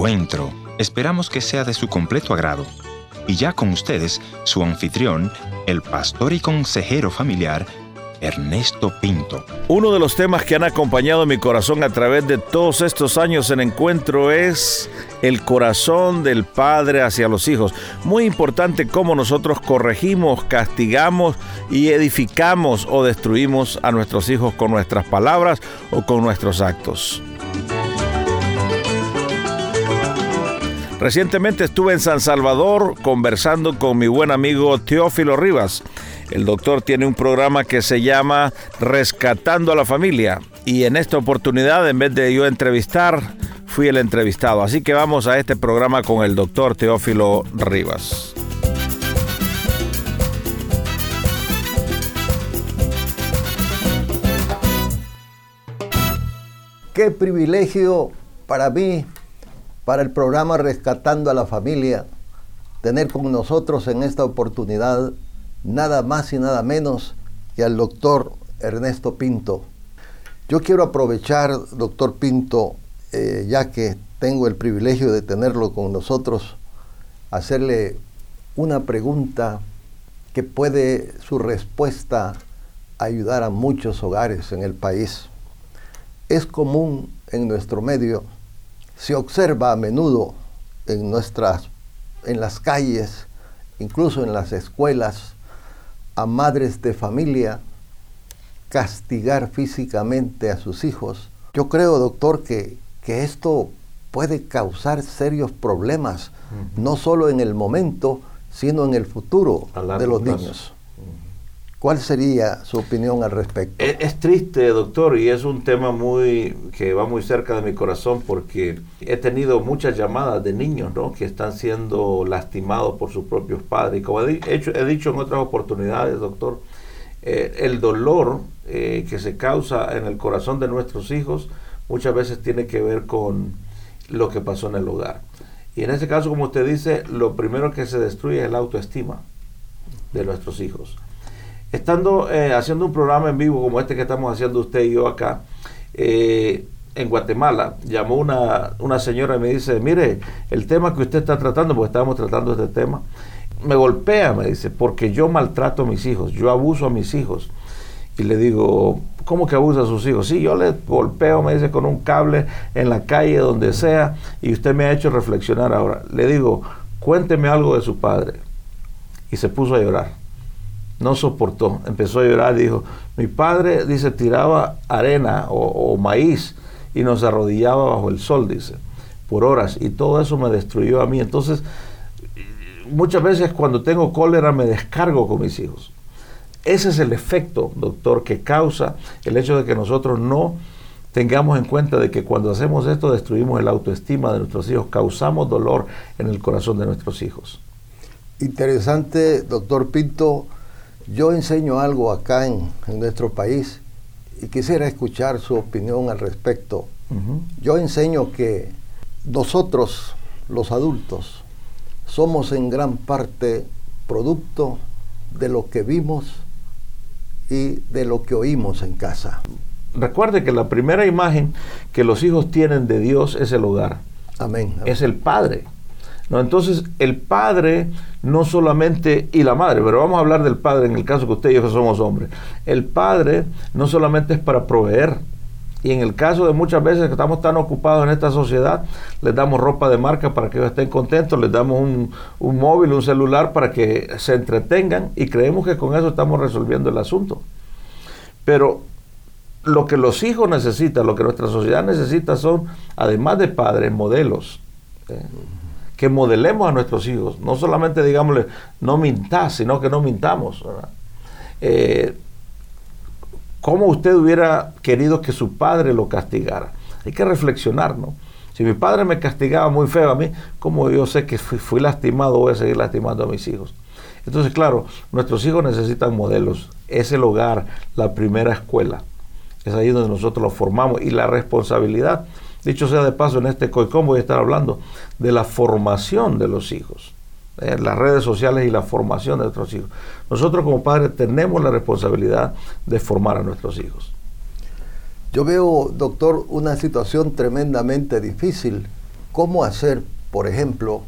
encuentro. Esperamos que sea de su completo agrado. Y ya con ustedes, su anfitrión, el pastor y consejero familiar, Ernesto Pinto. Uno de los temas que han acompañado mi corazón a través de todos estos años en encuentro es el corazón del padre hacia los hijos. Muy importante cómo nosotros corregimos, castigamos y edificamos o destruimos a nuestros hijos con nuestras palabras o con nuestros actos. Recientemente estuve en San Salvador conversando con mi buen amigo Teófilo Rivas. El doctor tiene un programa que se llama Rescatando a la Familia y en esta oportunidad, en vez de yo entrevistar, fui el entrevistado. Así que vamos a este programa con el doctor Teófilo Rivas. Qué privilegio para mí, para el programa Rescatando a la Familia, tener con nosotros en esta oportunidad nada más y nada menos que al doctor Ernesto Pinto. Yo quiero aprovechar, doctor Pinto, eh, ya que tengo el privilegio de tenerlo con nosotros, hacerle una pregunta que puede su respuesta ayudar a muchos hogares en el país. Es común en nuestro medio, se observa a menudo en nuestras en las calles, incluso en las escuelas, a madres de familia castigar físicamente a sus hijos. Yo creo, doctor, que, que esto puede causar serios problemas, no solo en el momento, sino en el futuro de los niños. ¿Cuál sería su opinión al respecto? Es, triste, doctor, y es un tema muy que va muy cerca de mi corazón porque he tenido muchas llamadas de niños ¿no? que están siendo lastimados por sus propios padres. Y como he, hecho, he dicho en otras oportunidades, doctor, eh, el dolor eh, que se causa en el corazón de nuestros hijos muchas veces tiene que ver con lo que pasó en el hogar. Y en ese caso, como usted dice, lo primero que se destruye es la autoestima de nuestros hijos estando eh, haciendo un programa en vivo como este que estamos haciendo usted y yo acá, eh, en Guatemala, llamó una, una señora y me dice, mire, el tema que usted está tratando, porque estábamos tratando este tema, me golpea, me dice, porque yo maltrato a mis hijos, yo abuso a mis hijos. Y le digo, ¿cómo que abusa a sus hijos? Sí, yo le golpeo, me dice, con un cable en la calle, donde sea, y usted me ha hecho reflexionar ahora. Le digo, cuénteme algo de su padre. Y se puso a llorar no soportó, empezó a llorar, dijo, mi padre, dice, tiraba arena o, maíz y nos arrodillaba bajo el sol, dice, por horas, y todo eso me destruyó a mí. Entonces, muchas veces cuando tengo cólera me descargo con mis hijos. Ese es el efecto, doctor, que causa el hecho de que nosotros no tengamos en cuenta de que cuando hacemos esto destruimos el autoestima de nuestros hijos, causamos dolor en el corazón de nuestros hijos. Interesante, doctor Pinto yo enseño algo acá en, nuestro país y quisiera escuchar su opinión al respecto. Yo enseño que nosotros, los adultos, somos en gran parte producto de lo que vimos y de lo que oímos en casa. Recuerde que la primera imagen que los hijos tienen de Dios es el hogar. Amén. Es el Padre. ¿No? Entonces, el padre no solamente, y la madre, pero vamos a hablar del padre en el caso que usted y yo somos hombres. El padre no solamente es para proveer, y en el caso de muchas veces que estamos tan ocupados en esta sociedad, les damos ropa de marca para que ellos estén contentos, les damos un, un, móvil, un celular para que se entretengan y creemos que con eso estamos resolviendo el asunto. Pero lo que los hijos necesitan, lo que nuestra sociedad necesita son, además de padres, modelos. ¿eh? Que modelemos a nuestros hijos. No solamente digámosle, no mintas, sino que no mintamos. Eh, ¿Cómo usted hubiera querido que su padre lo castigara? Hay que reflexionar, ¿no? Si mi padre me castigaba muy feo a mí, ¿cómo yo sé que fui, lastimado voy a seguir lastimando a mis hijos? Entonces, claro, nuestros hijos necesitan modelos. Es el hogar, la primera escuela. Es ahí donde nosotros los formamos. Y la responsabilidad Dicho sea de paso, en este COICOM voy a estar hablando de la formación de los hijos, eh, las redes sociales y la formación de nuestros hijos. Nosotros como padres tenemos la responsabilidad de formar a nuestros hijos. Yo veo, doctor, una situación tremendamente difícil cómo hacer, por ejemplo,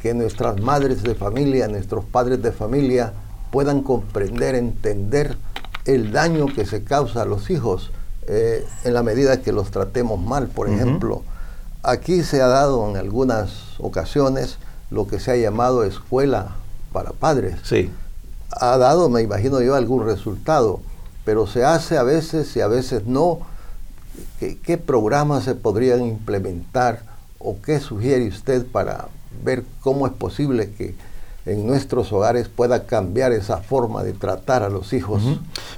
que nuestras madres de familia, nuestros padres de familia puedan comprender, entender el daño que se causa a los hijos eh, en la medida que los tratemos mal. Por ejemplo, aquí se ha dado en algunas ocasiones lo que se ha llamado escuela para padres. Sí. Ha dado, me imagino yo, algún resultado, pero se hace a veces y a veces no. ¿Qué, programas se podrían implementar o qué sugiere usted para ver cómo es posible que en nuestros hogares pueda cambiar esa forma de tratar a los hijos?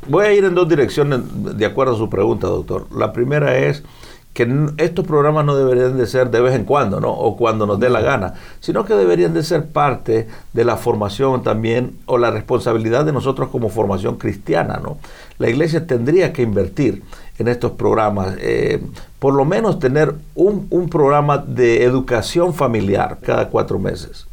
Voy a ir en dos direcciones de acuerdo a su pregunta, doctor. La primera es que estos programas no deberían de ser de vez en cuando, ¿no? O cuando nos dé la gana, sino que deberían de ser parte de la formación también o la responsabilidad de nosotros como formación cristiana, ¿no? La iglesia tendría que invertir en estos programas, eh, por lo menos tener un, un programa de educación familiar cada cuatro meses.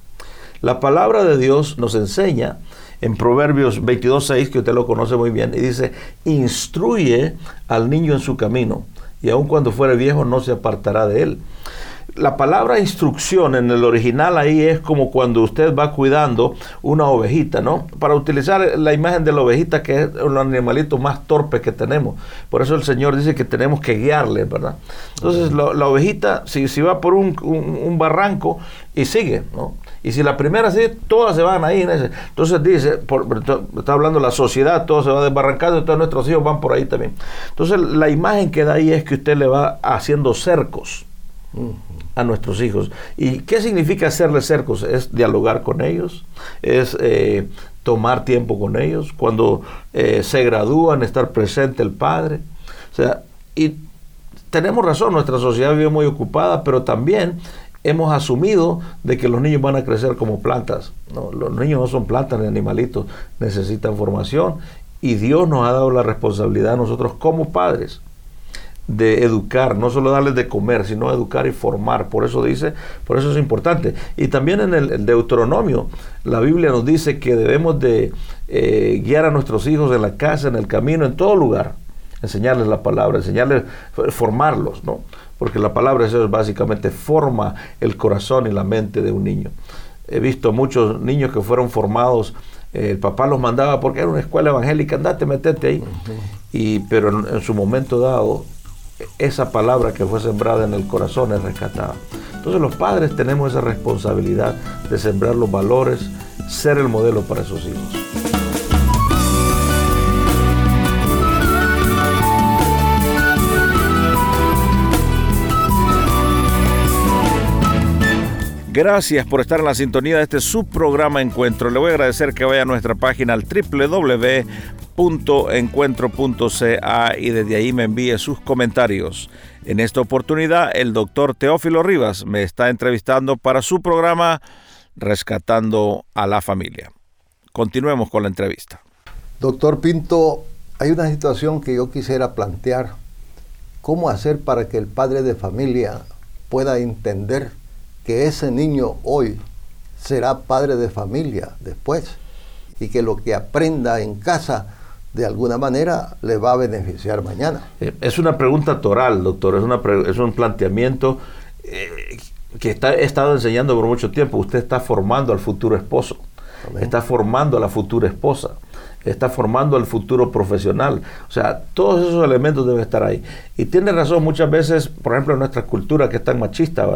La palabra de Dios nos enseña en Proverbios 22.6, que usted lo conoce muy bien, y dice, instruye al niño en su camino y aun cuando fuere viejo no se apartará de él. La palabra instrucción en el original ahí es como cuando usted va cuidando una ovejita, ¿no? Para utilizar la imagen de la ovejita que es el animalito más torpe que tenemos. Por eso el Señor dice que tenemos que guiarle, ¿verdad? Entonces la, ovejita, si, si va por un, un barranco y sigue, ¿no? Y si la primera sí, todas se van ahí. Entonces dice, está hablando la sociedad, todo se va desbarrancando, todos nuestros hijos van por ahí también. Entonces la imagen que da ahí es que usted le va haciendo cercos a nuestros hijos. ¿Y qué significa hacerle cercos? Es dialogar con ellos, es eh, tomar tiempo con ellos, cuando eh, se gradúan, estar presente el padre. O sea, y tenemos razón, nuestra sociedad vive muy ocupada, pero también hemos asumido de que los niños van a crecer como plantas. Los niños no son plantas ni animalitos, necesitan formación y Dios nos ha dado la responsabilidad a nosotros como padres de educar, no solo darles de comer, sino educar y formar. Por eso dice, por eso es importante. Y también en el, Deuteronomio, la Biblia nos dice que debemos de eh, guiar a nuestros hijos en la casa, en el camino, en todo lugar, enseñarles la palabra, enseñarles, formarlos, ¿no? Porque la palabra de Dios básicamente forma el corazón y la mente de un niño. He visto muchos niños que fueron formados, eh, el papá los mandaba porque era una escuela evangélica, andate, metete ahí. y, pero en, su momento dado, esa palabra que fue sembrada en el corazón es rescatada. Entonces los padres tenemos esa responsabilidad de sembrar los valores, ser el modelo para esos hijos. Gracias por estar en la sintonía de este subprograma Encuentro. Le voy a agradecer que vaya a nuestra página al www.encuentro.ca y desde ahí me envíe sus comentarios. En esta oportunidad, el doctor Teófilo Rivas me está entrevistando para su programa Rescatando a la Familia. Continuemos con la entrevista. Doctor Pinto, hay una situación que yo quisiera plantear. ¿Cómo hacer para que el padre de familia pueda entender que ese niño hoy será padre de familia después y que lo que aprenda en casa de alguna manera le va a beneficiar mañana. Eh, es una pregunta toral, doctor, es, una es un planteamiento eh, que está, he estado enseñando por mucho tiempo. Usted está formando al futuro esposo, está formando a la futura esposa está formando el futuro profesional. O sea, todos esos elementos deben estar ahí. Y tiene razón, muchas veces, por ejemplo, en nuestra cultura que es tan machista.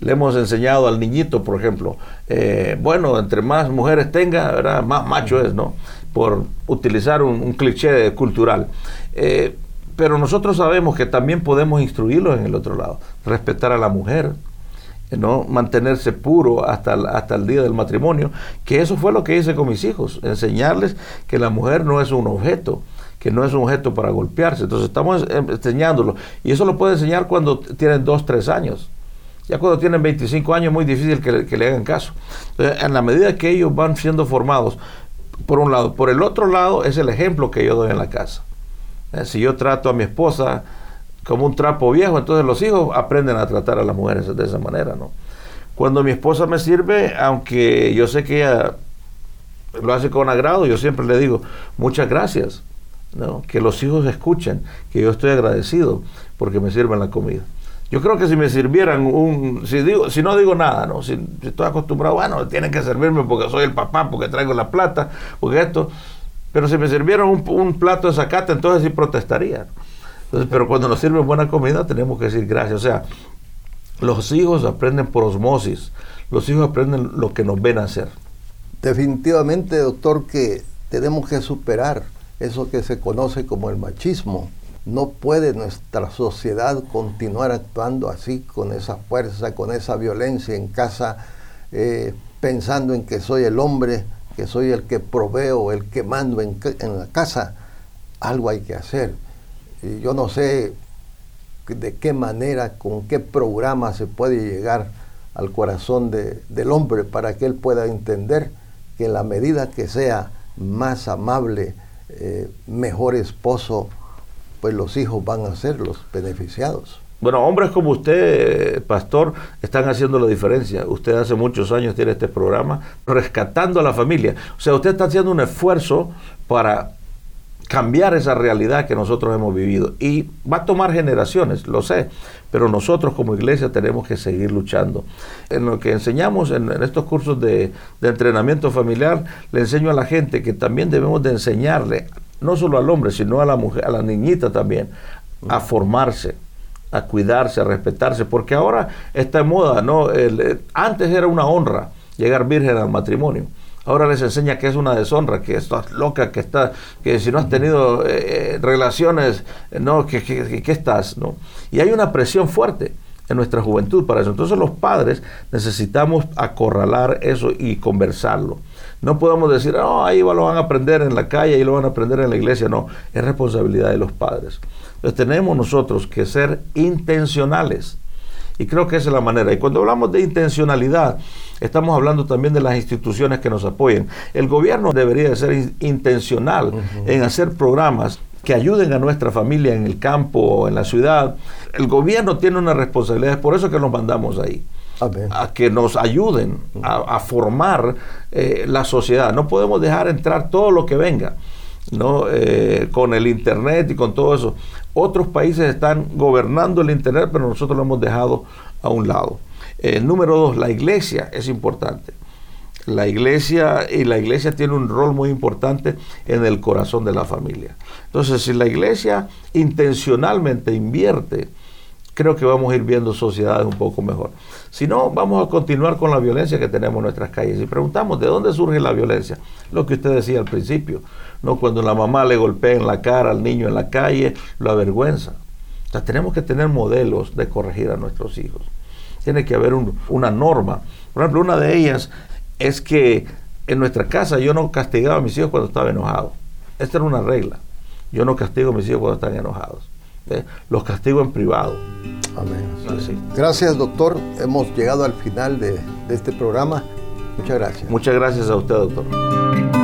Le hemos enseñado al niñito, por ejemplo, eh, bueno, entre más mujeres tenga, ¿verdad? Más macho es, ¿no? Por utilizar un, cliché cultural. Eh, pero nosotros sabemos que también podemos instruirlos en el otro lado, respetar a la mujer, ¿no? mantenerse puro hasta el, hasta el día del matrimonio, que eso fue lo que hice con mis hijos, enseñarles que la mujer no es un objeto, que no es un objeto para golpearse. Entonces estamos enseñándolo. Y eso lo puede enseñar cuando tienen 2, 3 años. Ya cuando tienen 25 años es muy difícil que le, hagan caso. en la medida que ellos van siendo formados, por un lado. Por el otro lado es el ejemplo que yo doy en la casa. Eh, si yo trato a mi esposa como un trapo viejo, entonces los hijos aprenden a tratar a las mujeres de esa manera, ¿no? Cuando mi esposa me sirve, aunque yo sé que ella lo hace con agrado, yo siempre le digo, muchas gracias, ¿no? Que los hijos escuchen que yo estoy agradecido porque me sirven la comida. Yo creo que si me sirvieran un, si digo, si no digo nada, ¿no? Si, estoy acostumbrado, bueno, tienen que servirme porque soy el papá, porque traigo la plata, porque esto. Pero si me sirvieran un, plato de zacate, entonces sí protestaría. Pero cuando nos sirven buena comida, tenemos que decir gracias. O sea, los hijos aprenden por osmosis. Los hijos aprenden lo que nos ven hacer. Definitivamente, doctor, que tenemos que superar eso que se conoce como el machismo no puede nuestra sociedad continuar actuando así, con esa fuerza, con esa violencia en casa, eh, pensando en que soy el hombre, que soy el que proveo, el que mando en, la casa. Algo hay que hacer. Y yo no sé de qué manera, con qué programa se puede llegar al corazón del hombre para que él pueda entender que en la medida que sea más amable, eh, mejor esposo, pues los hijos van a ser los beneficiados. Bueno, hombres como usted, pastor, están haciendo la diferencia. Usted hace muchos años tiene este programa, rescatando a la familia. O sea, usted está haciendo un esfuerzo para cambiar esa realidad que nosotros hemos vivido. Y va a tomar generaciones, lo sé, pero nosotros como iglesia tenemos que seguir luchando. En lo que enseñamos en, estos cursos de, entrenamiento familiar, le enseño a la gente que también debemos de enseñarle no solo al hombre, sino a la mujer, a la niñita también, a formarse, a cuidarse, a respetarse, porque ahora está en moda, ¿no? Eh, antes era una honra llegar virgen al matrimonio. Ahora les enseña que es una deshonra, que estás loca, que está, que si no has tenido eh, relaciones, no, que, estás, ¿no? Y hay una presión fuerte en nuestra juventud para eso. Entonces los padres necesitamos acorralar eso y conversarlo. No podemos decir, no, ahí lo van a aprender en la calle, ahí lo van a aprender en la iglesia. No, es responsabilidad de los padres. Entonces tenemos nosotros que ser intencionales. Y creo que esa es la manera. Y cuando hablamos de intencionalidad, estamos hablando también de las instituciones que nos apoyen. El gobierno debería de ser intencional en hacer programas que ayuden a nuestra familia en el campo o en la ciudad. El gobierno tiene una responsabilidad, es por eso que nos mandamos ahí a que nos ayuden a, formar eh, la sociedad. No podemos dejar entrar todo lo que venga. ¿no? Eh, con el Internet y con todo eso. Otros países están gobernando el Internet, pero nosotros lo hemos dejado a un lado. Eh, número dos, la iglesia es importante. La iglesia y la iglesia tiene un rol muy importante en el corazón de la familia. Entonces, si la iglesia intencionalmente invierte creo que vamos a ir viendo sociedades un poco mejor. Si no, vamos a continuar con la violencia que tenemos en nuestras calles. Y preguntamos, ¿de dónde surge la violencia? Lo que usted decía al principio, ¿no? Cuando la mamá le golpea en la cara al niño en la calle, lo avergüenza. O sea, tenemos que tener modelos de corregir a nuestros hijos. Tiene que haber una norma. Por ejemplo, una de ellas es que en nuestra casa yo no castigaba a mis hijos cuando estaba enojado. Esta era una regla. Yo no castigo a mis hijos cuando están enojados. ¿eh? los castigo en privado. Amén. Gracias, doctor. Hemos llegado al final de, de este programa. Muchas gracias. Muchas gracias a usted, doctor.